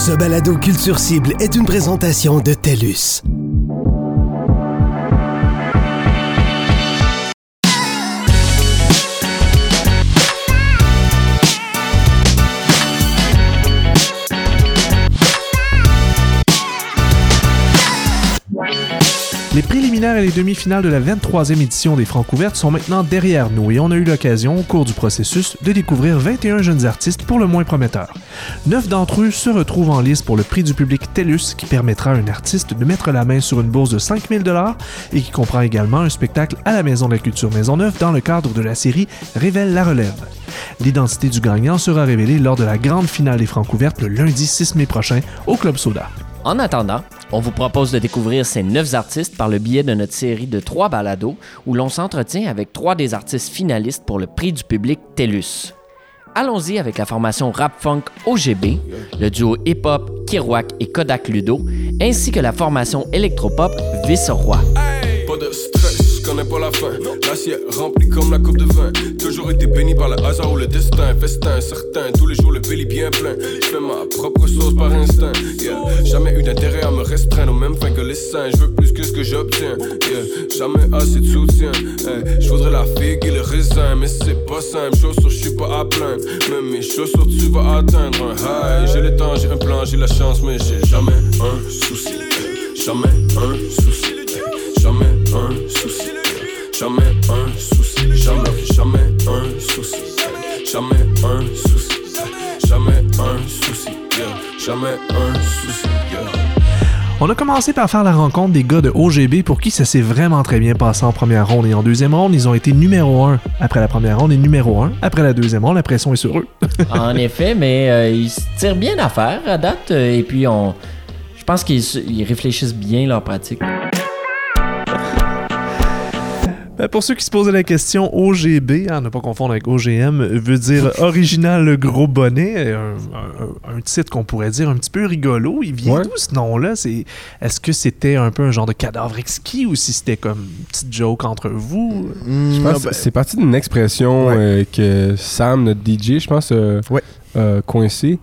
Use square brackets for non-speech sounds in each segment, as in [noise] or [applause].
Ce balado Culture Cible est une présentation de TELUS. Préliminaires et les demi-finales de la 23e édition des Francouvertes sont maintenant derrière nous et on a eu l'occasion, au cours du processus, de découvrir 21 jeunes artistes pour le moins prometteurs. Neuf d'entre eux se retrouvent en lice pour le prix du public TELUS qui permettra à un artiste de mettre la main sur une bourse de 5000 dollars et qui comprend également un spectacle à la Maison de la Culture Maisonneuve dans le cadre de la série Révèle la relève. L'identité du gagnant sera révélée lors de la grande finale des Francouvertes le lundi 6 mai prochain au Club Soda. En attendant, on vous propose de découvrir ces neuf artistes par le biais de notre série de trois balados où l'on s'entretient avec trois des artistes finalistes pour le prix du public TELUS. Allons-y avec la formation rap funk OGB, le duo hip-hop Kirouac et Kodak Ludo, ainsi que la formation électropop Vice-Roi. Connais pas la fin. L'assiette remplie comme la coupe de vin. Toujours été béni par le hasard ou le destin. Festin certain, tous les jours le belly bien plein. Je fais ma propre sauce par instinct. Yeah. Jamais eu d'intérêt à me restreindre aux mêmes fins que les saints. Je veux plus que ce que j'obtiens. Yeah. Jamais assez de soutien. Je voudrais la figue et le raisin, mais c'est pas simple. Chaussures, je suis pas à plaindre. Même mes chaussures, tu vas atteindre un high. J'ai le temps, j'ai un plan, j'ai la chance, mais j'ai jamais un souci. Jamais un souci. Jamais un souci. Jamais un souci. Jamais, jamais un souci. Jamais un souci. Jamais un souci. Jamais un souci. On a commencé par faire la rencontre des gars de OGB pour qui ça s'est vraiment très bien passé en première ronde et en deuxième ronde, ils ont été numéro 1 après la première ronde et numéro 1 après la deuxième ronde. La pression est sur eux. [laughs] en effet, mais euh, ils se tirent bien d'affaire à date euh, et puis on. Je pense qu'ils se- ils réfléchissent bien leur pratique. Ben, Pour ceux qui se posaient la question, OGB, à ne pas confondre avec OGM, veut dire [laughs] original le gros bonnet, un, un- un titre qu'on pourrait dire un petit peu rigolo. Il vient Ouais. d'où ce nom-là? C'est Est-ce que c'était un peu un genre de cadavre exquis ou si c'était comme une petite joke entre vous? Je pense que c'est parti d'une expression Ouais. euh, que Sam, notre DJ, je pense, euh, Ouais. euh, coincé,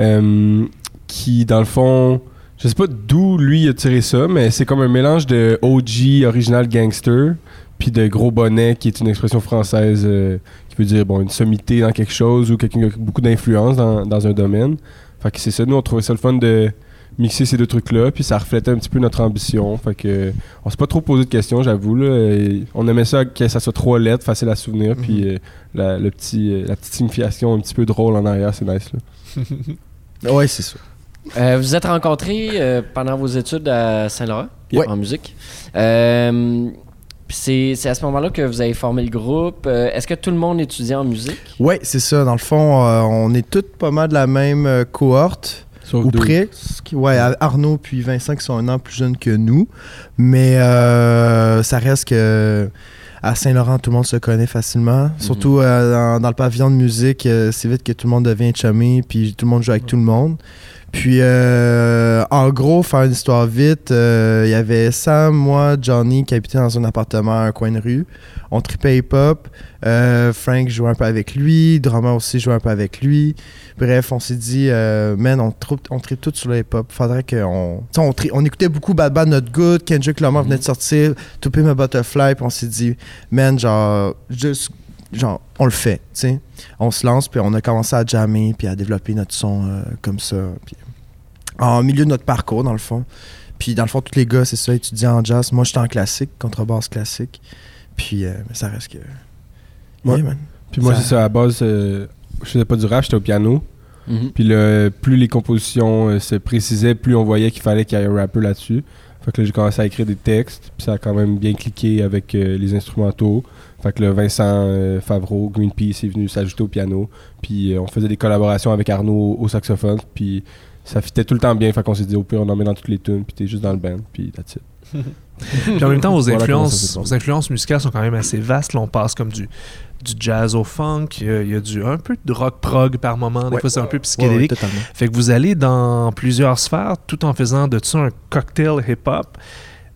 euh, qui, dans le fond, je sais pas d'où lui a tiré ça, mais c'est comme un mélange de OG, original gangster, puis de gros bonnet, qui est une expression française euh, qui veut dire bon, une sommité dans quelque chose ou quelqu'un qui a beaucoup d'influence dans, dans un domaine. Fait que c'est ça, nous, on trouvait ça le fun de mixer ces deux trucs-là, puis ça reflétait un petit peu notre ambition. Fait que on s'est pas trop posé de questions, j'avoue. On aimait ça que ça soit trois lettres, facile à souvenir, puis euh, la, le petit, euh, la petite signification un petit peu drôle en arrière, c'est nice. Là. [laughs] Ouais, c'est ça. Euh, vous êtes rencontrés euh, pendant vos études à Saint-Laurent Ouais. en musique. Puis c'est à ce moment-là que vous avez formé le groupe. Euh, Est-ce que tout le monde étudiait en musique? Ouais, c'est ça. Dans le fond, euh, on est tous pas mal de la même euh, cohorte. Sauf Ou deux. presque. Ouais, Arnaud puis Vincent qui sont un an plus jeunes que nous. Mais euh, ça reste que à Saint-Laurent, tout le monde se connaît facilement. Surtout euh, dans, dans le pavillon de musique, euh, c'est vite que tout le monde devient chummy, puis tout le monde joue avec tout le monde. Puis, euh, en gros, faire une histoire vite, euh, il y avait Sam, moi, Johnny qui habitait dans un appartement à un coin de rue. On tripait hip-hop. Euh, Frank jouait un peu avec lui. Drummer aussi jouait un peu avec lui. Bref, on s'est dit, euh, man, on tripe, on tripe tout sur le hip-hop. Faudrait qu'on. On, on écoutait beaucoup Bad Bad Not Good. Kendrick Lamar venait de sortir. To Pimp a Butterfly. Puis on s'est dit, man, genre, juste. Genre, on le fait, tu sais. On se lance, puis on a commencé à jammer, puis à développer notre son euh, comme ça. Puis en milieu de notre parcours, dans le fond. Puis dans le fond, tous les gars, c'est ça, étudiants en jazz. Moi, j'étais en classique, contrebasse classique. Puis, euh, mais ça reste que. Ouais. Yeah, man. Puis moi, Ça- c'est ça, à la base, euh, je faisais pas du rap, j'étais au piano. Mhm. Puis là, plus les compositions euh, se précisaient, plus on voyait qu'il fallait qu'il y ait un rappeur là-dessus. Fait que là, j'ai commencé à écrire des textes, puis ça a quand même bien cliqué avec euh, les instrumentaux. Fait que là, Vincent euh, Favreau, Greenpeace est venu s'ajouter au piano. Puis euh, on faisait des collaborations avec Arnaud au saxophone, puis ça fitait tout le temps bien. Fait qu'on s'est dit, au pire, on en met dans toutes les tunes, puis t'es juste dans le band, puis that's it. Puis en même temps, vos Voilà influences, vos musicales sont quand même assez vastes. Là, on passe comme du, du jazz au funk, il y a, il y a du, un peu de rock prog par moment, des Ouais. fois c'est un peu Ouais, ouais, psychédélique. Fait que vous allez dans plusieurs sphères tout en faisant de ça un cocktail hip-hop.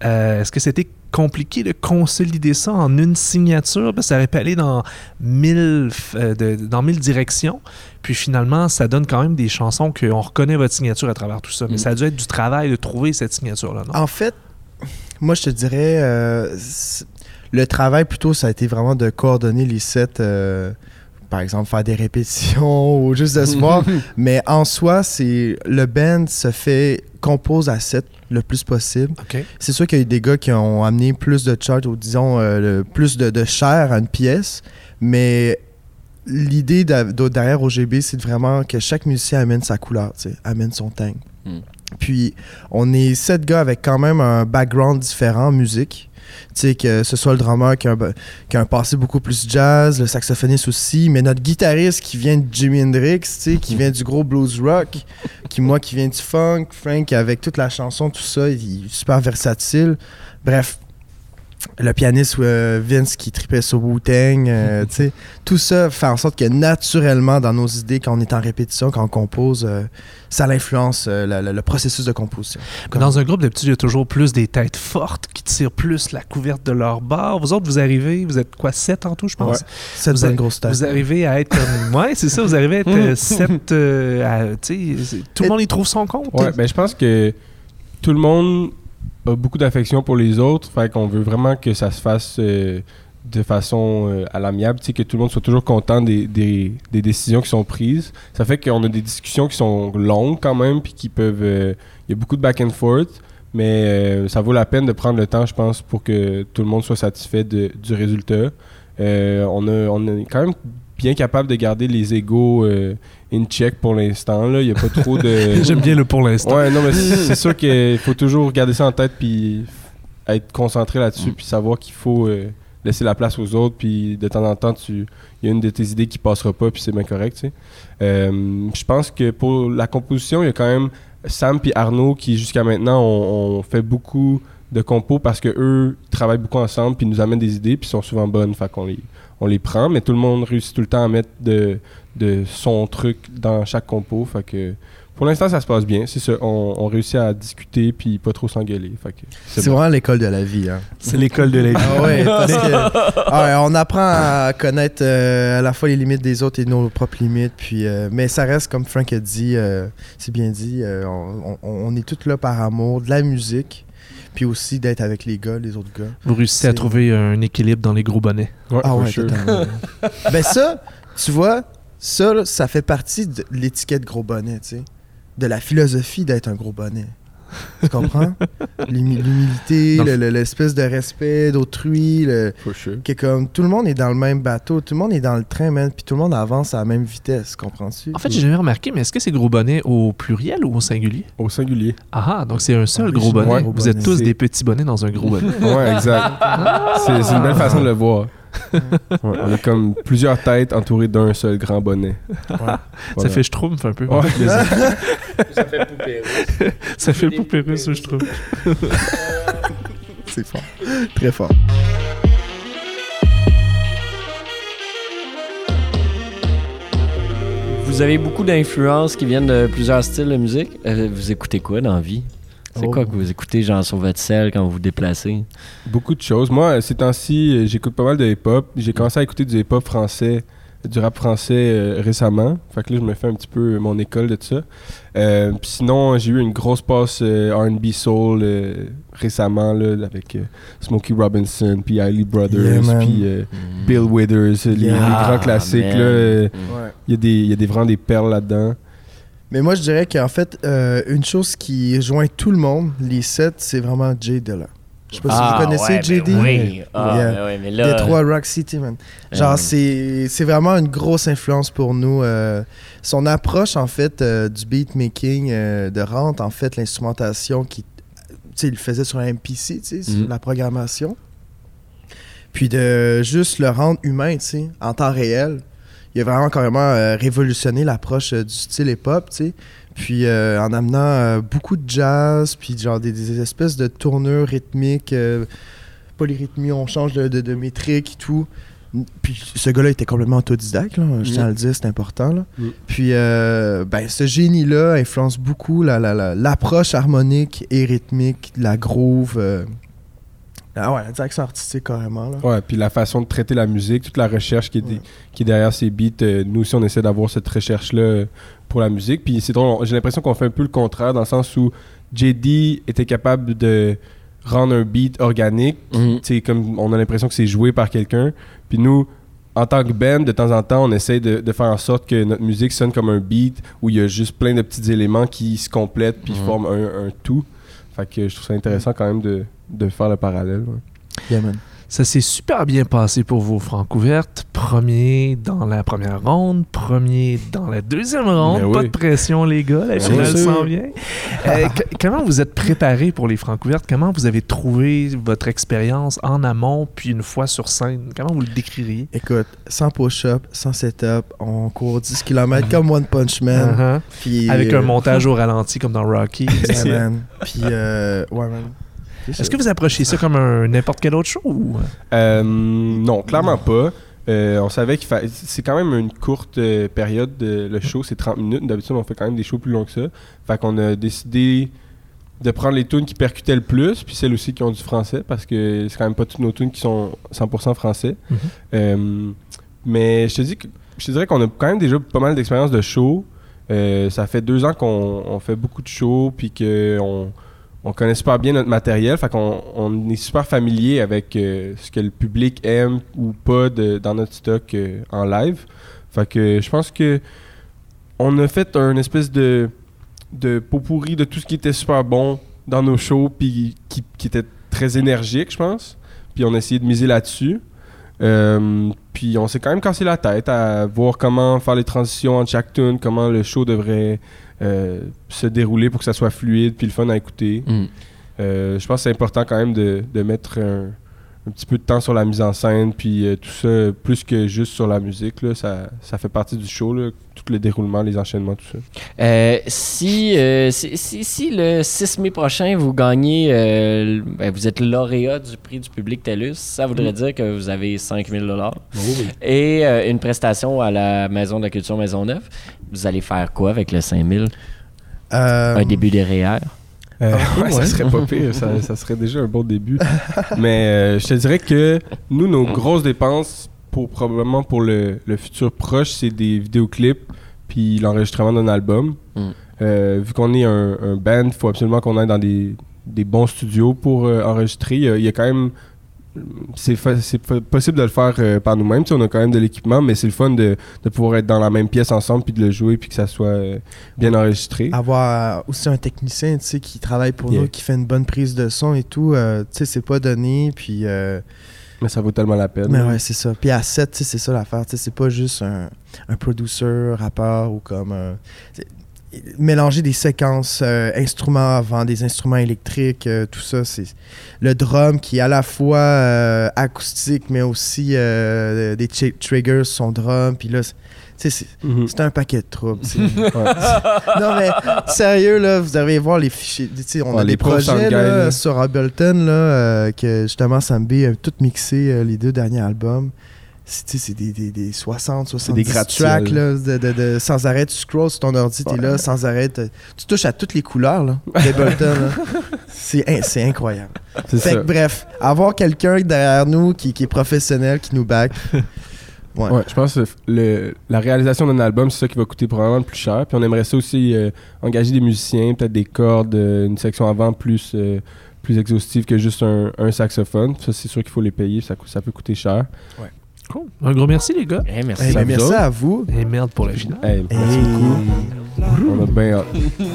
Euh, Est-ce que c'était compliqué de consolider ça en une signature, parce que ça aurait pu aller dans mille, euh, de- dans mille directions. Puis finalement, ça donne quand même des chansons qu'on reconnaît votre signature à travers tout ça. Mais Mm. ça a dû être du travail de trouver cette signature-là? En fait, moi, je te dirais, euh, le travail plutôt, ça a été vraiment de coordonner les sets. euh, par exemple, faire des répétitions [laughs] ou juste de se voir. [laughs] Mais en soi, c'est le band se fait compose à 7 le plus possible. C'est sûr qu'il y a eu des gars qui ont amené plus de charge ou disons euh, le- plus de, de chair à une pièce, mais l'idée de- derrière OGB, c'est vraiment que chaque musicien amène sa couleur, amène son thème. Mm. Puis on est sept gars avec quand même un background différent en musique. Tu sais, que ce soit le drummer qui a, un, passé beaucoup plus jazz, le saxophoniste aussi, mais notre guitariste qui vient de Jimi Hendrix, tu sais, qui vient du gros blues rock, qui moi qui vient du funk, Frank avec toute la chanson, tout ça, il est super versatile. Bref, le pianiste euh, Vince qui tripait sur Wu-Tang, euh, [laughs] tu sais, tout ça fait en sorte que naturellement dans nos idées, quand on est en répétition, quand on compose, euh, ça l'influence euh, le, le- le processus de composition. Dans un groupe, d'habitude, il y a toujours plus des têtes fortes qui tirent plus la couverte de leur bar. Vous autres, vous arrivez, vous êtes quoi, sept en tout, je pense? Ouais. Cette Vous bonne avez- grosse tête. Vous arrivez à être comme. [laughs] Ouais, c'est ça, vous arrivez à être euh, [laughs] sept. euh, à- tu sais, c'est- tout le monde y trouve son compte. Ouais, ben je pense que tout le monde a beaucoup d'affection pour les autres, fait qu'on veut vraiment que ça se fasse euh, de façon euh, à l'amiable, que tout le monde soit toujours content des, des- des décisions qui sont prises. Ça fait qu'on a des discussions qui sont longues quand même, puis qui peuvent... euh, Il y a beaucoup de back and forth, mais ça vaut la peine de prendre le temps, je pense, pour que tout le monde soit satisfait de- du résultat. On, a, on est quand même bien capable de garder les égaux euh, in check pour l'instant. là. Il n'y a pas trop de... [laughs] J'aime bien le pour l'instant. Ouais, non, mais c'est sûr qu'il faut toujours garder ça en tête puis être concentré là-dessus Mm. puis savoir qu'il faut euh, laisser la place aux autres puis de temps en temps, tu il y a une de tes idées qui passera pas puis c'est bien correct, tu sais. Euh, je pense que pour la composition, il y a quand même Sam puis Arnaud qui jusqu'à maintenant ont, ont fait beaucoup de compos parce que eux travaillent beaucoup ensemble puis nous amènent des idées puis sont souvent bonnes, fait qu'on les on les prend, mais tout le monde réussit tout le temps à mettre de, de son truc dans chaque compo, fait que pour l'instant, ça se passe bien. C'est ça. On, on réussit à discuter puis pas trop s'engueuler. C'est c'est bon. vraiment l'école de la vie. Hein. C'est l'école de la vie. Ah ouais, parce que [laughs] ah ouais, on apprend à connaître euh, à la fois les limites des autres et nos propres limites. Puis, euh, mais ça reste, comme Frank a dit, euh, c'est bien dit, euh, on, on- on est tous là par amour, de la musique, puis aussi d'être avec les gars, les autres gars. Vous réussissez à trouver un équilibre dans les gros bonnets. Ouais, Ah ouais, sure. totalement. [laughs] ben ça, tu vois, ça, là, ça fait partie de l'étiquette gros bonnet, tu sais. De la philosophie d'être un gros bonnet. Tu comprends? L'humi- L'humilité, l'espèce de respect d'autrui, le- sure. que comme tout le monde est dans le même bateau, tout le monde est dans le train, man, puis tout le monde avance à la même vitesse, comprends-tu? En fait, j'ai jamais remarqué, mais est-ce que c'est gros bonnet au pluriel ou au singulier? Au singulier. Ah, ah, donc c'est un seul Ah, gros bonnet. ouais, Vous êtes tous des petits bonnets dans un gros bonnet. [laughs] Ouais, exact. c'est c'est une belle façon de le voir. Ouais, on est comme plusieurs têtes entourées d'un seul grand bonnet. Ouais. Ça fait schtroumpf un peu. Ouais. Ça fait poupée russe. Ça fait poupée russe, je trouve. C'est fort. Très fort. Vous avez beaucoup d'influences qui viennent de plusieurs styles de musique. Euh, vous écoutez quoi dans la vie? C'est Oh. quoi que vous écoutez, genre sur votre selle quand vous vous déplacez? Beaucoup de choses. Moi, ces temps-ci, euh, j'écoute pas mal de hip-hop. J'ai commencé à écouter du hip-hop français, du rap français euh, récemment. Fait que là, je me fais un petit peu mon école de tout ça. Euh, puis sinon, j'ai eu une grosse passe euh, R&B soul euh, récemment là, avec euh, Smokey Robinson, puis Yeah, Brothers, puis euh, Bill Withers, les, les grands classiques. man. là. euh, Ouais. Il y, a des- il y a des, vraiment des perles là-dedans. Mais moi, je dirais qu'en fait, euh, une chose qui joint tout le monde, les sept, c'est vraiment Jay Dilla. Je sais pas si vous connaissez ouais, JD. ben oui. Ah, Yeah. ben oui, mais là... Détroit Rock City, man. Genre, Euh, c'est c'est vraiment une grosse influence pour nous. euh, son approche, en fait, euh, du beatmaking, euh, de rente, en fait, l'instrumentation qui. Tu il faisait sur un MPC, tu sais, sur Mhm. la programmation. Puis de juste le rendre humain, tu sais, en temps réel. Il a vraiment carrément euh, révolutionné l'approche euh, du style hip-hop, tu sais. Puis euh, en amenant beaucoup de jazz, puis genre des, des espèces de tournures rythmiques, polyrythmie, on change de, de, de métrique et tout. Puis ce gars-là était complètement autodidacte, là, je tiens à le dire, c'est important. Là. Mm. Puis ben, ce génie-là influence beaucoup la- la- la- l'approche harmonique et rythmique, la groove. Ah ouais, la direction artistique carrément. Là. Ouais, puis la façon de traiter la musique, toute la recherche qui est, Ouais. qui est derrière ces beats, euh, nous aussi on essaie d'avoir cette recherche-là euh, pour la musique. Puis c'est drôle, j'ai l'impression qu'on fait un peu le contraire dans le sens où JD était capable de rendre un beat organique. Tu sais, comme on a l'impression que c'est joué par quelqu'un. Puis nous, en tant que band, de temps en temps, on essaie de, de faire en sorte que notre musique sonne comme un beat où il y a juste plein de petits éléments qui se complètent puis Mhm. forment un, un tout. Fait que je trouve ça intéressant quand même de, de faire le parallèle. ouais. Yeah, man. Ça s'est super bien passé pour vos Francouvertes. Premier dans la première ronde, premier dans la deuxième ronde. Mais Pas oui. de pression, les gars. La finale s'en vient. Euh, [laughs] comment vous êtes préparés pour les Francouvertes? Comment vous avez trouvé votre expérience en amont, puis une fois sur scène? Comment vous le décririez? Écoute, sans push-up, sans setup, on court 10 km comme One Punch Man. Uh-huh. puis, Avec euh, un montage [laughs] au ralenti comme dans Rocky. yeah, man. Puis, euh, ouais, man. Est-ce que vous approchez ça comme un n'importe quel autre show? ou- Euh, non, clairement pas. Euh, on savait qu'il fallait. C'est quand même une courte euh, période. de- le show, c'est 30 minutes. D'habitude, on fait quand même des shows plus longs que ça. Fait qu'on a décidé de prendre les tunes qui percutaient le plus, puis celles aussi qui ont du français, parce que c'est quand même pas toutes nos tunes qui sont 100% français. Mhm. Euh, mais je te dis que je te dirais qu'on a quand même déjà pas mal d'expérience de show. Ça fait deux ans qu'on on fait beaucoup de shows, puis qu'on on connaît super bien notre matériel. Fait qu'on on est super familier avec euh, ce que le public aime ou pas de- dans notre stock euh, en live. Fait que je pense que on a fait un espèce de, de pot pourri de tout ce qui était super bon dans nos shows, puis qui, était très énergique, je pense. Puis on a essayé de miser là-dessus. Euh, puis on s'est quand même cassé la tête à voir comment faire les transitions entre chaque tune, comment le show devrait euh, se dérouler pour que ça soit fluide puis le fun à écouter. Mhm. Euh, je pense que c'est important quand même de, de mettre un, un petit peu de temps sur la mise en scène puis euh, tout ça, plus que juste sur la musique. Là, ça, ça fait partie du show, là, tout le déroulement, les enchaînements, tout ça. Euh, si, euh, si, si, si le 6 mai prochain, vous gagnez, euh, ben, vous êtes lauréat du prix du public TELUS, ça voudrait dire que vous avez 5000 dollars et euh, une prestation à la Maison de la Culture Maisonneuve. Vous allez faire quoi avec le 5000? Euh, Un début de REER? Euh, Ah, [laughs] ouais, ça serait pas pire, ça, [laughs] ça serait déjà un bon début. Mais euh, je te dirais que nous, nos grosses dépenses, pour probablement pour le, le futur proche, c'est des vidéoclips puis l'enregistrement d'un album. Mm. Euh, vu qu'on est un, un band, il faut absolument qu'on aille dans des, des bons studios pour enregistrer. Il y, a, il y a quand même. C'est possible de le faire euh, par nous-mêmes. On a quand même de l'équipement, mais c'est le fun de, de pouvoir être dans la même pièce ensemble puis de le jouer puis que ça soit euh, bien enregistré. avoir euh, aussi un technicien tu sais, qui travaille pour Yeah. nous, qui fait une bonne prise de son et tout, euh, tu sais, c'est pas donné. Puis, Mais ça vaut tellement la peine. mais ouais, c'est ça. Puis à 7, tu sais, c'est ça l'affaire. tu sais, C'est pas juste un, un producer, rappeur ou comme. Mélanger des séquences euh, instruments avant, des instruments électriques, euh, tout ça, c'est le drum qui est à la fois euh, acoustique, mais aussi des triggers son drum. Puis là, c'est- Mhm. un paquet de troubles. [laughs] Ouais. [laughs] non, mais sérieux, là, vous devriez voir les fichiers. On Ouais, a les des projets là, sur Ableton, là, que justement, Sam B a tout mixé les deux derniers albums. C'est des, des, des 60, 70 des tracks, là, de, de- de- sans arrêt. Tu scrolls sur ton ordi, t'es là, sans arrêt. Tu touches à toutes les couleurs, là. [laughs] C'est in- c'est incroyable. C'est Fait ça. que, bref, avoir quelqu'un derrière nous qui, qui est professionnel, qui nous back. [laughs] Ouais. Ouais, je pense que le, la réalisation d'un album, c'est ça qui va coûter probablement le plus cher. Puis on aimerait ça aussi euh, engager des musiciens, peut-être des cordes, euh, une section avant plus, euh, plus exhaustive que juste un, un saxophone. Ça, c'est sûr qu'il faut les payer, ça, ça peut coûter cher. Cool. Un gros merci, les gars. Eh, merci. Eh Ça ben, vous merci autres? à vous. Et merde pour la finale. Hey, merci Hey. beaucoup. On a bien hâte.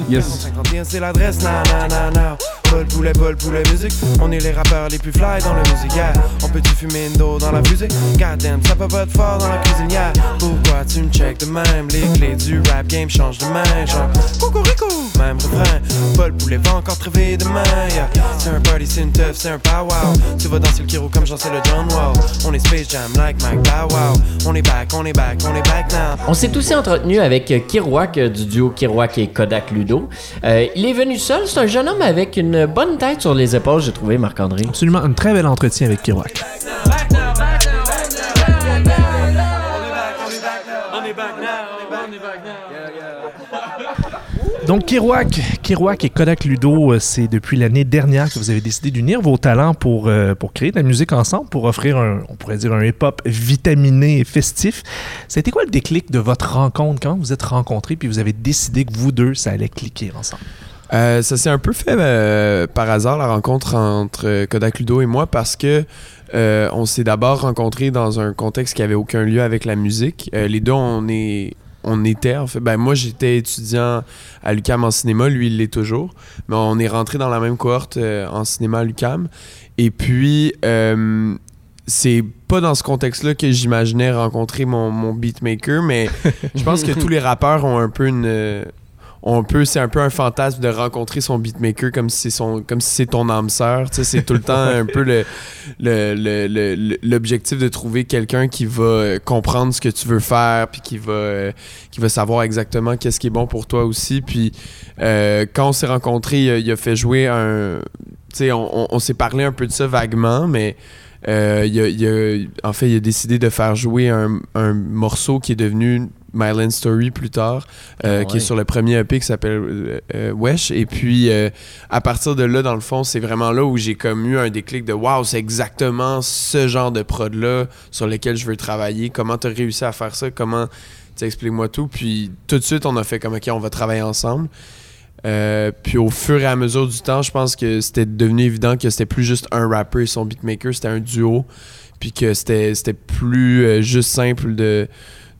Yes. 51 c'est l'adresse, na na na na Bol poulet, bol poulet musique On est les rappeurs les plus fly dans le musique yeah. On peut-tu fumer une dos dans la fusée Goddamn, ça peut pas être fort dans la cuisine yeah. Pourquoi tu me check de même? Les clés du rap game changent de main Genre, coucou même refrain Bol poulet va encore crever demain yeah. C'est un party, c'est une teuf, c'est un powwow Tu vas danser le Kiro comme j'en sais le John Wall On est Space Jam like Mike Bow Wow On est back, on est back, on est back now On s'est aussi entretenu avec euh, Kirouac euh, du duo Kirouac et Kodak Ludo. Euh, il est venu seul, c'est un jeune homme avec une bonne tête sur les épaules, j'ai trouvé, Marc-André. Absolument un très bel entretien avec Kiroak. Donc, Kirouac, Kirouac et Kodak Ludo, euh, c'est depuis l'année dernière que vous avez décidé d'unir vos talents pour, euh, pour créer de la musique ensemble, pour offrir un, on pourrait dire, un hip-hop vitaminé et festif. C'était quoi le déclic de votre rencontre? Quand vous êtes rencontrés puis vous avez décidé que vous deux, ça allait cliquer ensemble? Euh, ça s'est un peu fait par hasard, la rencontre entre Kodak Ludo et moi, parce que on s'est d'abord rencontrés dans un contexte qui avait aucun lien avec la musique. Les deux, on est... On était, en fait, ben moi j'étais étudiant à l'UCAM en cinéma, lui il l'est toujours, mais on est rentré dans la même cohorte euh, en cinéma à l'UCAM. Et puis, euh, c'est pas dans ce contexte-là que j'imaginais rencontrer mon, mon beatmaker, mais [laughs] je pense que tous les rappeurs ont un peu une. Euh, ont un peu, c'est un peu un fantasme de rencontrer son beatmaker comme si c'est son, comme si c'est ton âme sœur. C'est tout le temps un peu l'objectif de trouver quelqu'un qui va euh, comprendre ce que tu veux faire, puis qui va, euh, qui va savoir exactement qu'est-ce qui est bon pour toi aussi. Puis euh, quand on s'est rencontrés, il a, fait jouer un, tu on, on- on s'est parlé un peu de ça vaguement, mais il a- en fait, il a décidé de faire jouer un morceau qui est devenu Myland Story plus tard, euh, Ah qui est sur le premier EP qui s'appelle euh, euh, Wesh. Et puis, euh, à partir de là, dans le fond, c'est vraiment là où j'ai comme eu un déclic de Waouh, c'est exactement ce genre de prod-là sur lequel je veux travailler. Comment tu as réussi à faire ça? Comment. Explique-moi tout. Puis, tout de suite, on a fait comme OK, on va travailler ensemble. Euh, puis au fur et à mesure du temps, je pense que c'était devenu évident que c'était plus juste un rapper et son beatmaker, c'était un duo. Puis que c'était plus euh, juste simple de-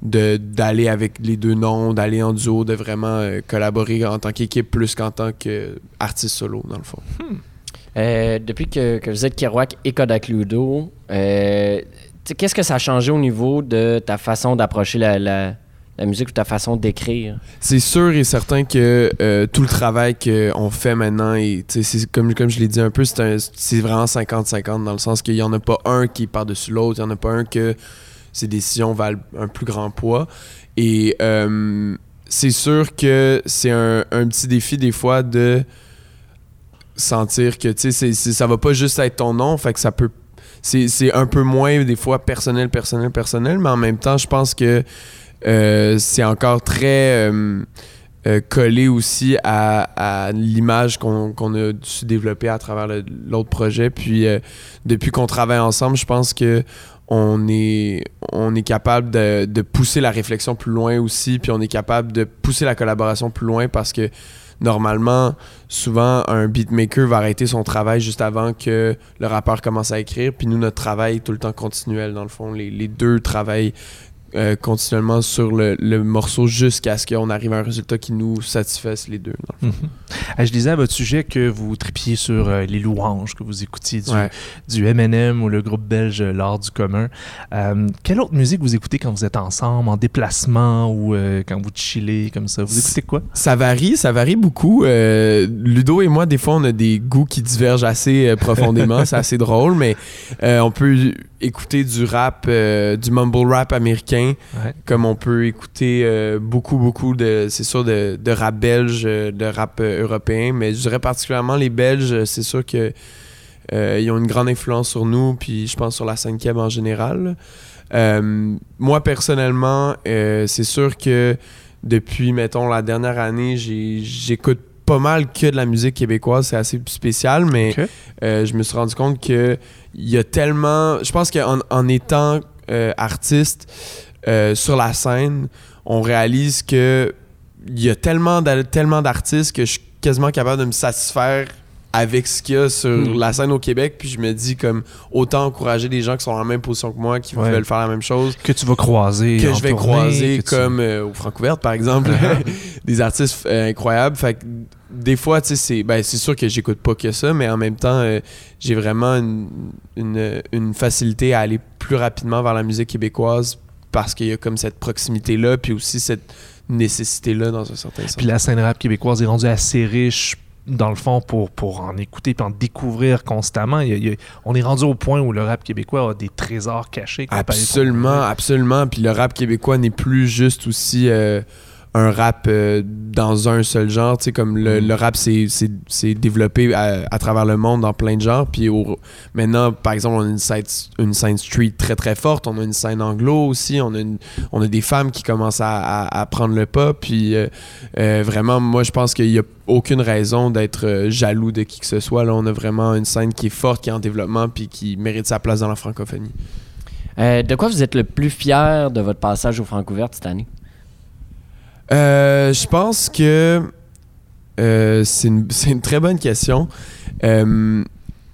d'aller avec les deux noms, d'aller en duo, de vraiment euh, collaborer en tant qu'équipe plus qu'en tant qu'artiste solo, dans le fond. Euh, depuis que, que vous êtes Kerouac et Kodak Ludo, euh, qu'est-ce que ça a changé au niveau de ta façon d'approcher la, la- la musique ou ta façon d'écrire? C'est sûr et certain que euh, tout le travail qu'on fait maintenant, et, comme, comme je l'ai dit un peu, c'est vraiment 50-50 dans le sens qu'il n'y en a pas un qui est par-dessus l'autre, il n'y en a pas un que ses décisions valent un plus grand poids. Et euh, c'est sûr que c'est un, petit défi des fois de sentir que tu sais, ça va pas juste être ton nom, fait que ça peut. C'est un peu moins des fois personnel, personnel, personnel, mais en même temps, je pense que euh, c'est encore très euh, collé aussi à, l'image qu'on a su développer à travers l'autre projet. Puis depuis qu'on travaille ensemble, je pense que on est, capable de, de pousser la réflexion plus loin aussi, puis on est capable de pousser la collaboration plus loin parce que normalement, souvent, un beatmaker va arrêter son travail juste avant que le rappeur commence à écrire, puis nous, notre travail est tout le temps continuel, dans le fond. Les, les deux travaillent euh, continuellement sur le, le morceau jusqu'à ce qu'on arrive à un résultat qui nous satisfasse les deux. dans le fond. Ah, je disais à votre sujet que vous tripiez sur euh, les louanges, que vous écoutiez du, Ouais. du M&M ou le groupe belge euh, L'Art du commun. Euh, quelle autre musique vous écoutez quand vous êtes ensemble, en déplacement ou euh, quand vous chillez comme ça? Vous écoutez quoi? Ça varie, ça varie beaucoup. Euh, Ludo et moi, des fois, on a des goûts qui divergent assez euh, profondément. [laughs] c'est assez drôle, mais euh, on peut écouter du rap, euh, du mumble rap américain, Ouais. comme on peut écouter euh, beaucoup, beaucoup de, c'est sûr, de, de rap belge, euh, de rap euh, européen, mais je dirais particulièrement les Belges, c'est sûr que euh, ils ont une grande influence sur nous, puis je pense sur la scène keb en général. Euh, moi, personnellement, euh, c'est sûr que depuis, mettons, la dernière année, j'écoute pas mal que de la musique québécoise. C'est assez spécial, mais je me suis rendu compte que il y a tellement... Je pense qu'en en étant artiste euh, sur la scène, on réalise que il y a tellement d'a- tellement d'artistes que je suis quasiment capable de me satisfaire avec ce qu'il y a sur Hmm. la scène au Québec puis je me dis comme autant encourager des gens qui sont dans la même position que moi qui Ouais. veulent faire la même chose Que tu vas croiser que en je vais tournée, croiser tu- comme euh, au Francouverte par exemple [laughs] des artistes euh, incroyables fait que des fois tu sais c'est ben, c'est sûr que j'écoute pas que ça mais en même temps euh, j'ai vraiment une, une, une facilité à aller plus rapidement vers la musique québécoise parce qu'il y a comme cette proximité là puis aussi cette nécessité là dans un certain sens Puis la scène rap québécoise est rendue assez riche dans le fond pour, pour en écouter et en découvrir constamment. Il on est rendu au point où le rap québécois a des trésors cachés. Absolument, absolument. Puis le rap québécois n'est plus juste aussi euh, un rap euh, dans un seul genre. Tu sais, comme le, le rap, c'est développé à, à travers le monde dans plein de genres. Puis au- maintenant, par exemple, on a une scène, une scène street très très forte. On a une scène anglo aussi. On a, une- on a des femmes qui commencent à, à- à prendre le pas. Puis euh, euh, vraiment, moi, je pense qu'il n'y a aucune raison d'être jaloux de qui que ce soit. Là, on a vraiment une scène qui est forte, qui est en développement, puis qui mérite sa place dans la francophonie. De quoi vous êtes le plus fier de votre passage au Francouverte cette année? Euh, je pense que euh, [laughs] c'est une, très bonne question. Euh,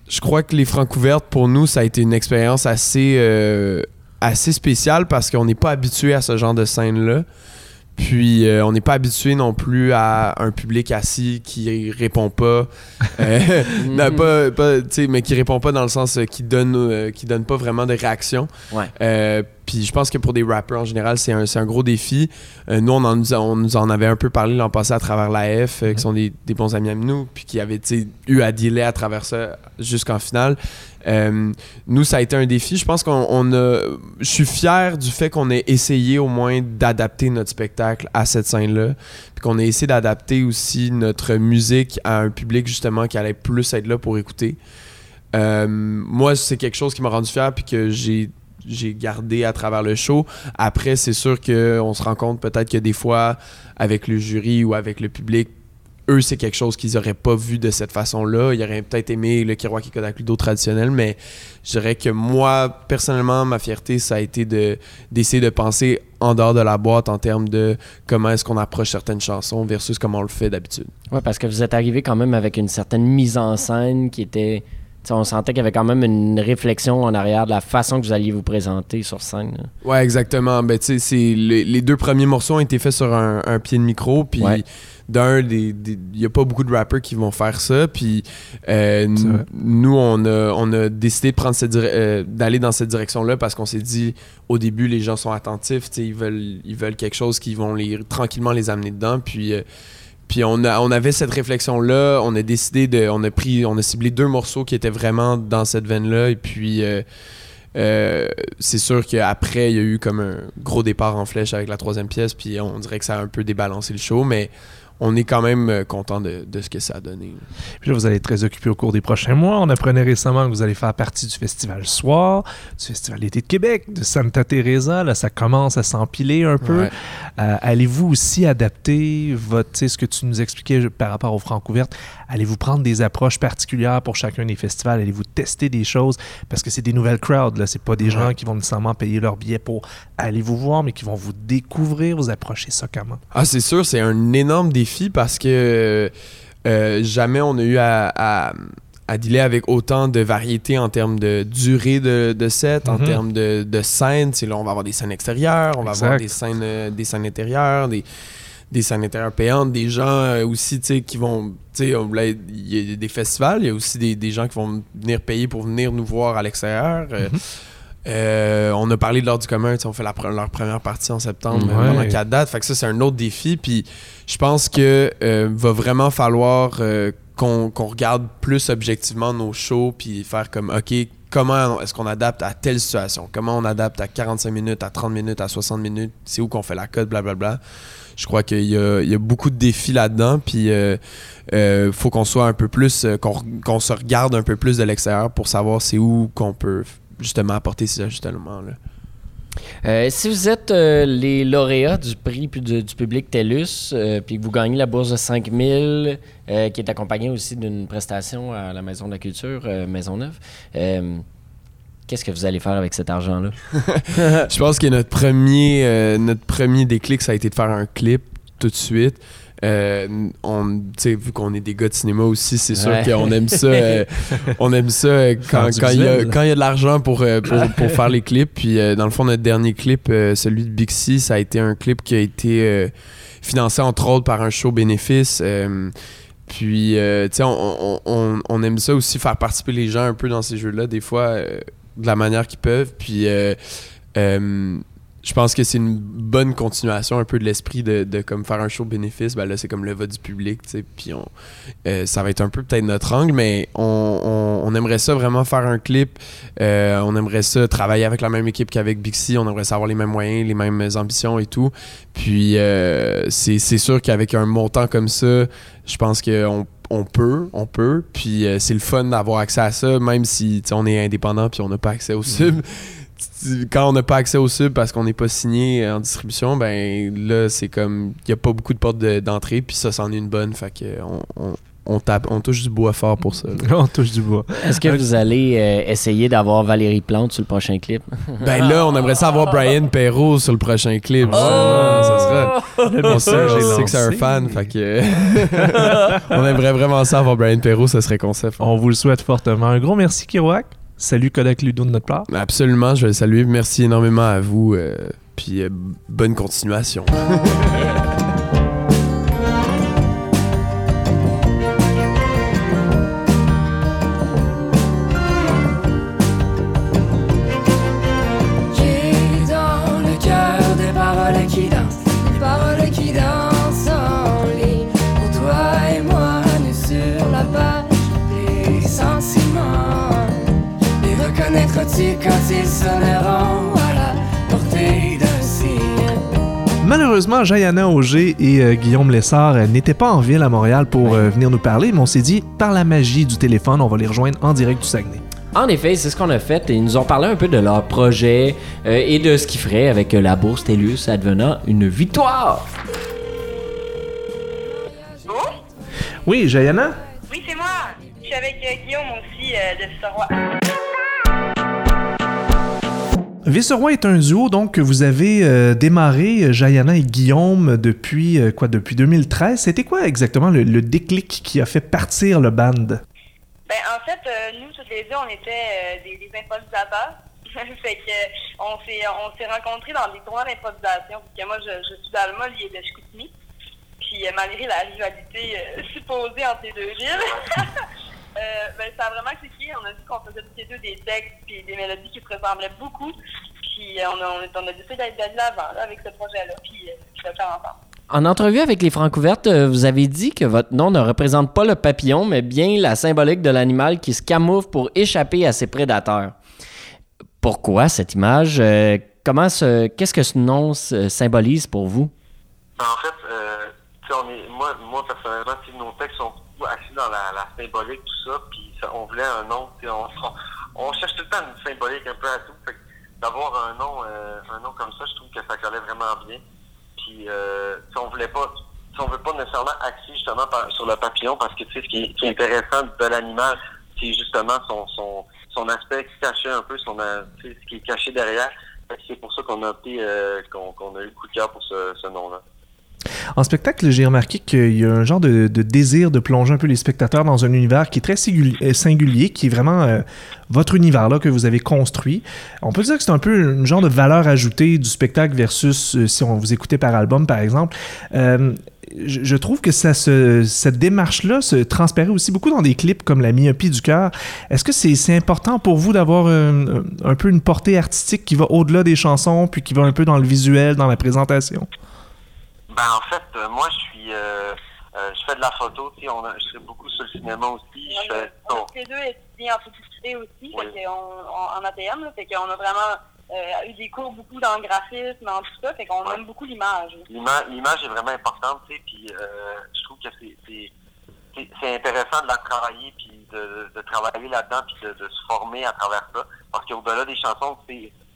je crois que les francs ouvertes, pour nous, ça a été une expérience assez, assez spéciale parce qu'on n'est pas habitué à ce genre de scène-là. Puis euh, on n'est pas habitué non plus à un public assis qui répond pas, euh, [laughs] non, pas, pas, tu sais, mais qui répond pas dans le sens euh, qui donne, qui donne pas vraiment de réaction. Ouais. Puis je pense que pour des rappers en général, c'est un, gros défi. Nous, on, en, nous a- on nous en avait un peu parlé l'an passé à travers l'AF, euh, qui sont des, des bons amis à nous, puis qui avaient eu à dealer à travers ça jusqu'en finale. Euh, nous, ça a été un défi. Je pense qu'on on a. Je suis fier du fait qu'on ait essayé au moins d'adapter notre spectacle à cette scène-là. Puis qu'on ait essayé d'adapter aussi notre musique à un public justement qui allait plus être là pour écouter. Euh, moi, c'est quelque chose qui m'a rendu fier puis que j'ai j'ai gardé à travers le show. Après, c'est sûr qu'on se rend compte peut-être que des fois, avec le jury ou avec le public, eux, c'est quelque chose qu'ils auraient pas vu de cette façon-là. Ils auraient peut-être aimé le Kiroaki Kodak Ludo traditionnel, mais je dirais que moi, personnellement, ma fierté, ça a été de d'essayer de penser en dehors de la boîte en termes de comment est-ce qu'on approche certaines chansons versus comment on le fait d'habitude. Ouais, parce que vous êtes arrivé quand même avec une certaine mise en scène qui était. on sentait qu'il y avait quand même une réflexion en arrière de la façon que vous alliez vous présenter sur scène. là. Ouais, exactement. Ben, c'est les, les deux premiers morceaux ont été faits sur un, un pied de micro, puis Ouais. D'un, il y a pas beaucoup de rappers qui vont faire ça, puis euh, nous, on a, on a décidé de prendre cette euh, d'aller dans cette direction-là parce qu'on s'est dit, au début, les gens sont attentifs, ils veulent, ils veulent quelque chose qui vont les, tranquillement les amener dedans, puis... euh, puis on, a, on avait cette réflexion-là, on a décidé de. On a pris. On a ciblé deux morceaux qui étaient vraiment dans cette veine-là. Et puis euh, euh, c'est sûr qu'après, il y a eu comme un gros départ en flèche avec la troisième pièce. Puis on dirait que ça a un peu débalancé le show, mais on est quand même euh, content de, de ce que ça a donné. Puis là, vous allez être très occupé au cours des prochains mois. On apprenait récemment que vous allez faire partie du Festival Soir, du Festival d'été de Québec, de Santa Teresa. Là, ça commence à s'empiler un peu. Ouais. Euh, allez-vous aussi adapter votre, ce que tu nous expliquais par rapport aux Francouvertes? Allez-vous prendre des approches particulières pour chacun des festivals? Allez-vous tester des choses? Parce que c'est des nouvelles crowds, là. C'est pas des gens qui vont nécessairement payer leur billet pour aller vous voir, mais qui vont vous découvrir, vous approcher ça comment? Ah, c'est sûr, c'est un énorme défi parce que euh, jamais on a eu à, à, à dealer avec autant de variétés en termes de durée de, de set, en Mhm. termes de, de scènes. Là, on va avoir des scènes extérieures, on va avoir des scènes, euh, des scènes intérieures, des, des scènes intérieures payantes, des gens euh, aussi qui vont. Il y a des festivals, il y a aussi des, des gens qui vont venir payer pour venir nous voir à l'extérieur. Euh, euh, on a parlé de l'ordre du commun, on fait la pre- leur première partie en septembre euh, Ouais. pendant quatre dates. Fait que ça, c'est un autre défi. Puis je pense que euh, va vraiment falloir euh, qu'on regarde plus objectivement nos shows puis faire comme OK, comment est-ce qu'on adapte à telle situation? Comment on adapte à 45 minutes, à 30 minutes, à 60 minutes? C'est où qu'on fait la cote, blablabla. Je crois qu'il y a, il y a beaucoup de défis là-dedans. Puis euh, euh, faut qu'on soit un peu plus, qu'on qu'on se regarde un peu plus de l'extérieur pour savoir c'est où qu'on peut justement apporter ces ajustements-là. Euh, si vous êtes euh, les lauréats du prix puis du, du public TELUS, euh, puis que vous gagnez la bourse de 5000, euh, qui est accompagnée aussi d'une prestation à la Maison de la Culture, euh, Maisonneuve, euh, qu'est-ce que vous allez faire avec cet argent-là? [laughs] [laughs] Je pense que notre premier, euh, notre premier déclic, ça a été de faire un clip tout de suite. Euh, on, vu qu'on est des gars de cinéma aussi, c'est sûr Ouais. qu'on aime ça. euh, [laughs] on aime ça euh, quand il y, a- quand il y a de l'argent pour, euh, pour, [laughs] pour faire les clips. Puis dans le fond, notre dernier clip, celui de Bixi, ça a été un clip qui a été financé entre autres par un show bénéfice. puis, tu sais, on, on- on- aime ça aussi, faire participer les gens un peu dans ces jeux-là, des fois, de la manière qu'ils peuvent. Puis, je pense que c'est une bonne continuation un peu de l'esprit de, de comme faire un show bénéfice. Ben là, c'est comme le vote du public, tu sais. Puis on, euh, ça va être un peu peut-être notre angle, mais on, on, on aimerait ça vraiment faire un clip. Euh, on aimerait ça travailler avec la même équipe qu'avec Bixi. On aimerait ça avoir les mêmes moyens, les mêmes ambitions et tout. Puis euh, c'est sûr qu'avec un montant comme ça, je pense qu'on on peut, on peut. Puis euh, c'est le fun d'avoir accès à ça, même si on est indépendant puis on n'a pas accès au sub. [laughs] Quand on n'a pas accès au sub parce qu'on n'est pas signé en distribution, ben là c'est comme il y a pas beaucoup de portes de- d'entrée puis ça c'en est une bonne, fait que on, tape, on touche du bois fort pour ça. [laughs] On touche du bois. Est-ce que vous allez euh, essayer d'avoir Valérie Plante sur le prochain clip? Ben là, on aimerait ça avoir Brian Perrault sur le prochain clip. justement. ça sera. Le On sait, on sait que c'est un fan, fait que. [laughs] on aimerait vraiment ça avoir Brian Perrault, ça serait concept. On vous le souhaite fortement. Un gros merci, Kiroak. Salut Kodak Ludo de notre part. Absolument, je vais le saluer. Merci énormément à vous. euh, puis euh, bonne continuation. [laughs] Malheureusement, Jayana Auger et euh, Guillaume Lessard euh, n'étaient pas en ville à Montréal pour euh, venir nous parler, mais on s'est dit, par la magie du téléphone, on va les rejoindre en direct du Saguenay. En effet, c'est ce qu'on a fait. Ils nous ont parlé un peu de leur projet euh, et de ce qu'ils feraient avec euh, la bourse TELUS advenant une victoire. Oui, Jayana? Oui, c'est moi. Je suis avec euh, Guillaume aussi euh, de Soroy. Visseroy est un duo donc que vous avez euh, démarré, euh, Jayana et Guillaume, depuis euh, quoi Depuis 2013. C'était quoi exactement le, déclic qui a fait partir le band? Ben, en fait, nous, toutes les deux, on était des, improvisateurs. [laughs] fait que on s'est on s'est rencontrés dans des tournois d'improvisation. Moi, je, suis d'Alma, lui est de Chicoutimi. Puis malgré la rivalité [laughs] supposée entre les deux villes, [laughs] euh, ben, ça a vraiment cliqué. On a dit qu'on faisait tous les deux des textes puis des mélodies qui se ressemblaient beaucoup. Puis euh, on, a, on, a- on a décidé d'aller de l'avant là, avec ce projet-là. Puis euh, je vais le faire ensemble. En entrevue avec les Francouvertes, euh, vous avez dit que votre nom ne représente pas le papillon, mais bien la symbolique de l'animal qui se camoufle pour échapper à ses prédateurs. Pourquoi cette image? Euh, comment ce, qu'est-ce que ce nom symbolise pour vous? Ben, en fait, euh, est, moi, moi, personnellement, sais, nos textes sont assis dans la, symbolique, tout ça, puis on voulait un nom, on, on, cherche tout le temps une symbolique un peu à tout, d'avoir un nom, euh, un nom comme ça, je trouve que ça collait vraiment bien. Puis, euh, on voulait pas, on veut pas nécessairement axer justement sur le papillon, parce que tu sais, ce qui est, intéressant de l'animal, c'est justement son, son, son aspect caché un peu, son, euh, ce qui est caché derrière. C'est pour ça qu'on a euh, qu'on a eu le coup de cœur pour ce, ce nom-là. En spectacle, j'ai remarqué qu'il y a un genre de, désir de plonger un peu les spectateurs dans un univers qui est très singulier, euh, singulier, qui est vraiment euh, votre univers là que vous avez construit. On peut dire que c'est un peu une genre de valeur ajoutée du spectacle versus euh, si on vous écoutait par album, par exemple. Je, trouve que ça cette démarche-là se transpérait aussi beaucoup dans des clips comme La myopie du cœur. Est-ce que c'est important pour vous d'avoir un peu une portée artistique qui va au-delà des chansons, puis qui va un peu dans le visuel, dans la présentation? Ben en fait, euh, moi je suis euh, euh, je fais de la photo, tu sais, on a, je fais beaucoup sur le cinéma aussi. Je fais on les deux étudié en publicité aussi, Oui. fait qu'on- on- en ATM, là, fait qu'on a vraiment euh, eu des cours beaucoup dans le graphisme, en tout ça, fait qu'on Ouais. aime beaucoup l'image. l'ima- l'image est vraiment importante, tu sais, puis euh, je trouve que c'est intéressant de la travailler puis de, de travailler là-dedans puis de, de se former à travers ça, parce qu'au-delà des chansons,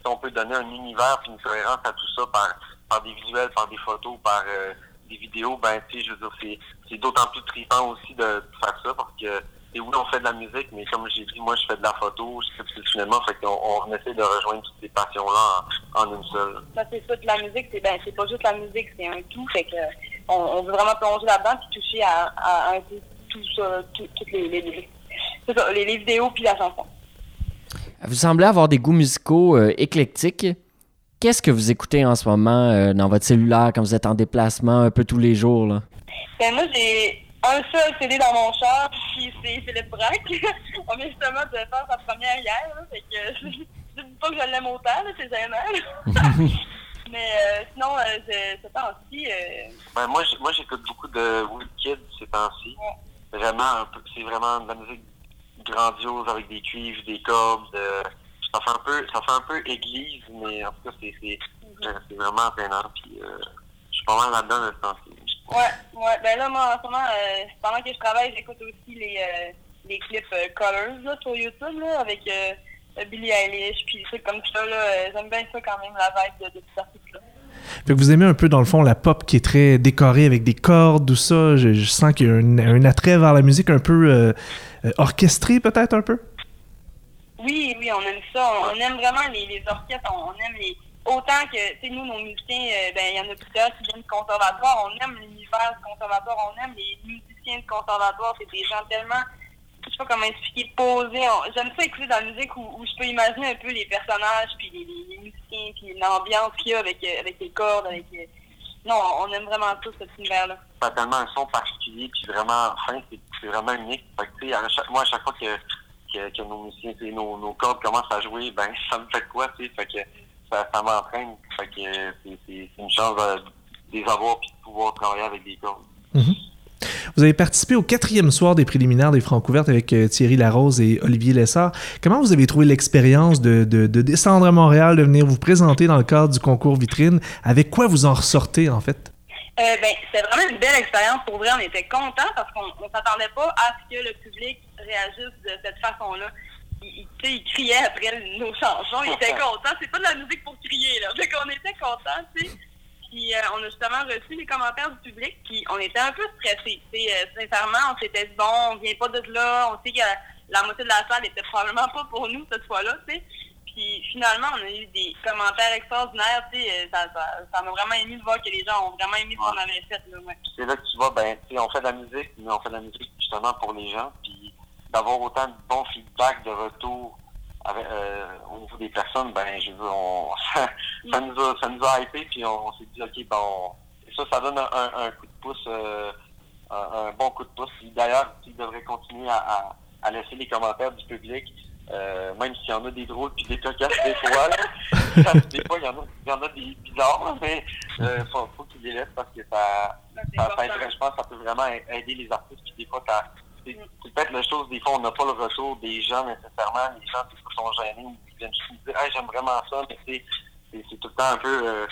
on peut donner un univers puis une cohérence à tout ça par par des visuels, par des photos, par euh, des vidéos, ben tu sais, je veux dire, c'est c'est d'autant plus trippant aussi de, de faire ça parce que et oui, on fait de la musique, mais comme j'ai dit, moi, je fais de la photo, je fais du cinéma, fait qu'on on essaie de rejoindre toutes ces passions-là en, en une seule. Ça, c'est ça, de la musique, c'est ben, c'est pas juste la musique, c'est un tout, fait que on, on veut vraiment plonger là-dedans puis toucher à, à un peu tout ça, tout- toutes les, les, les, c'est ça, les, les vidéos puis la chanson. Vous semblez avoir des goûts musicaux euh, éclectiques. Qu'est-ce que vous écoutez en ce moment euh, dans votre cellulaire quand vous êtes en déplacement un peu tous les jours? Là? Ben, moi, j'ai un seul CD dans mon char, puis c'est Philippe Braque. [laughs] On vient justement de faire sa première hier, là, fait que [laughs] je dis pas que je l'aime autant, là, c'est gênant. [laughs] Mais euh, sinon, euh, ce, ce temps-ci, euh, Ben, moi, moi, j'écoute beaucoup de Woodkid ces temps-ci. Vraiment, un peu- c'est vraiment de la musique grandiose avec des cuivres, des cordes. euh, ça fait un peu, ça fait un peu église, mais en tout cas, c'est, c'est, euh, c'est vraiment entraînant. Puis, euh, je suis pas mal là-dedans de ce temps-ci. ouais, ouais. Ben là, moi, en ce moment, euh, pendant que je travaille, j'écoute aussi les, euh, les clips euh, Colors là, sur YouTube là, avec euh, Billie Eilish, puis des trucs comme ça. Là, j'aime bien ça quand même, la vibe de, de cet artiste-là. Fait que vous aimez un peu, dans le fond, la pop qui est très décorée avec des cordes, tout ça. Je, je sens qu'il y a un, un attrait vers la musique un peu euh, euh, orchestré, peut-être un peu? Oui, oui, on aime ça. On, on aime vraiment les, les orchestres. On, on aime les. Autant que, tu sais, nous, nos musiciens, euh, ben, il y en a plusieurs qui viennent du conservatoire. On aime l'univers du conservatoire. On aime les musiciens du conservatoire. C'est des gens tellement, je sais pas comment expliquer, posés. J'aime ça écouter de la musique où, où je peux imaginer un peu les personnages, puis les, les, les musiciens, puis l'ambiance qu'il y a avec, euh, avec les cordes, avec. euh, Non, on aime vraiment tout cet univers-là. Ça a tellement un son particulier, puis vraiment fin, c'est, vraiment unique. Fait que, à chaque, moi, à chaque fois que, que, nos musiciens, nos, nos cordes commencent à jouer, ben, [laughs] ça me fait quoi, que ça, m'entraîne. Fait que c'est, une chance de les avoir puis de pouvoir travailler avec des cordes. Vous avez participé au quatrième soir des préliminaires des Francouvertes avec euh, Thierry Larose et Olivier Lessard. Comment vous avez trouvé l'expérience de- de descendre à Montréal, de venir vous présenter dans le cadre du concours vitrine? Avec quoi vous en ressortez, en fait? Euh, ben, c'était vraiment une belle expérience. Pour vrai, on était contents parce qu'on on s'attendait pas à ce que le public réagisse de cette façon-là. Il, il, il criait après nos chansons, il était content. C'est pas de la musique pour crier, là. Fait qu'on était contents, tu sais. Puis euh, on a justement reçu les commentaires du public, puis on était un peu stressés. Euh, sincèrement, on s'était dit, bon, on vient pas de là, on sait que la moitié de la salle était probablement pas pour nous cette fois-là, tu sais. Puis finalement, on a eu des commentaires extraordinaires, tu sais, euh, ça ça- ça m'a vraiment ému de voir que les gens ont vraiment aimé ce qu'on avait fait, là, ouais. c'est là que tu vois, ben, tu sais, on fait de la musique, mais on fait de la musique justement pour les gens, puis d'avoir autant de bons feedbacks de retour avec, euh, au niveau des personnes, ben, je veux, on, [laughs] ça, ça nous a, ça nous a hypé, puis on, on s'est dit, ok, ben, on- et ça, ça donne un, un- un coup de pouce, euh, un, un bon coup de pouce. Puis D'ailleurs, ils devraient continuer à, à, à laisser les commentaires du public. Euh, même s'il y en a des drôles puis des cocasses des fois, là. [laughs] des fois il y en a, il y en a des bizarres, mais euh, faut, faut qu'ils les laissent parce que ça, ça, je pense, ça peut vraiment aider les artistes. Puis des fois, ça, c'est peut-être la chose, des fois, on n'a pas le retour des gens nécessairement. Les gens, fois, sont gênés ou ils viennent juste nous dire, hey, j'aime vraiment ça, mais c'est, c'est, c'est tout le temps un peu euh,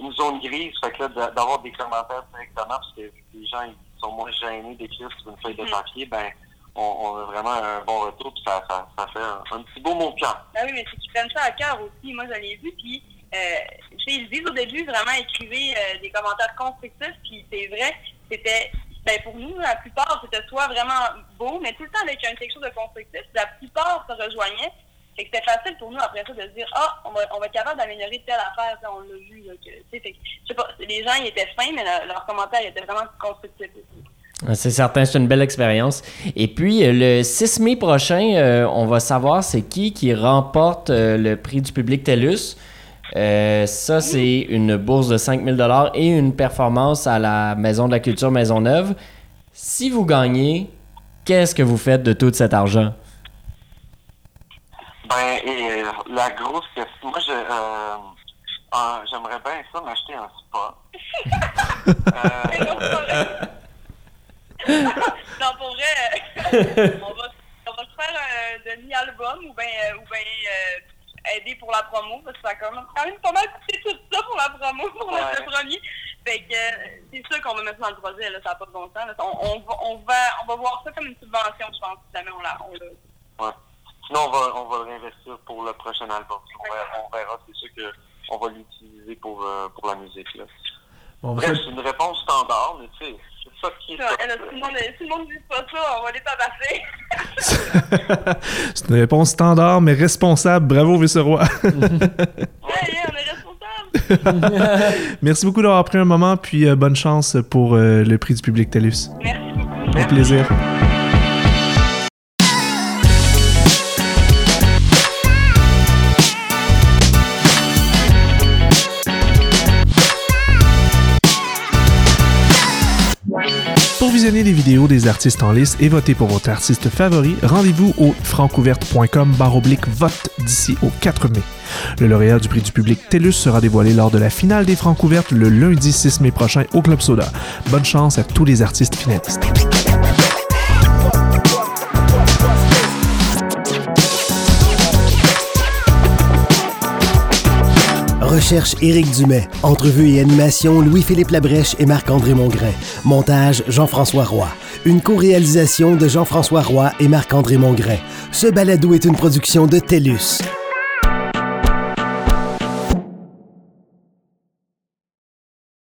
une zone grise. Fait que là, d'a- d'avoir des commentaires directement, parce que les gens, ils sont moins gênés d'écrire sur une feuille de papier, ben, on, on a vraiment un bon retour, puis ça, ça, ça fait un, un petit beau mot de. Ah oui, mais c'est qu'ils prennent ça à cœur aussi. Moi, je l'ai vu, puis euh, ils disent au début vraiment écrivez euh, des commentaires constructifs, puis c'est vrai, c'était, ben pour nous, la plupart, c'était soit vraiment beau, mais tout le temps avec un, quelque chose de constructif. La plupart se rejoignaient. Fait que c'était facile pour nous après ça de se dire ah on va, on va être capable d'améliorer telle affaire ça, on l'a vu là, que, fait que, je sais pas les gens ils étaient fins mais le- leurs commentaires étaient vraiment constructifs aussi. Ah, C'est certain, c'est une belle expérience. Et puis, euh, le 6 mai prochain, euh, on va savoir c'est qui qui remporte euh, le prix du public TELUS. Euh, ça, c'est une bourse de 5000 et une performance à la Maison de la Culture Maisonneuve. Si vous gagnez, qu'est-ce que vous faites de tout cet argent? Ben, et la grosse question, moi, je, euh, euh, j'aimerais bien ça m'acheter un spa. [laughs] Euh, [laughs] non, pour vrai, euh, on, va, on va se faire un demi-album ou bien ou ben, euh, aider pour la promo, parce que ça a quand même, quand même pas mal coûté tout ça pour la promo, pour le- le premier. Fait que euh, c'est sûr qu'on va mettre ça dans le projet, là, ça n'a pas de bon sens. là. On, on, va, on, va, on va voir ça comme une subvention, je pense, si jamais on l'a. on l'a. ouais. Sinon, on va, on va le réinvestir pour le prochain album. On verra, on verra, c'est sûr que on va l'utiliser pour, euh, pour la musique. Là. Bon, Bref, c'est une réponse standard, mais tu sais, c'est ça qui est Ça, top. elle a- tout le monde si le monde ne dit pas ça, on va les tabasser. [laughs] C'est une réponse standard, mais responsable. Bravo, Visseroy. hey, [laughs] on est responsable. [laughs] Merci beaucoup d'avoir pris un moment, puis euh, bonne chance pour euh, le prix du public TELUS. Merci beaucoup. Au plaisir. Visionner les vidéos des artistes en lice et voter pour votre artiste favori, rendez-vous au francouverte.com oblique vote d'ici au 4 mai. Le lauréat du prix du public TELUS sera dévoilé lors de la finale des Francouvertes le lundi 6 mai prochain au Club Soda. Bonne chance à tous les artistes finalistes. Recherche Éric Dumais. Entrevue et animation Louis-Philippe Labrèche et Marc-André Mongrain. Montage Jean-François Roy. Une co-réalisation de Jean-François Roy et Marc-André Mongrain. Ce balado est une production de TELUS.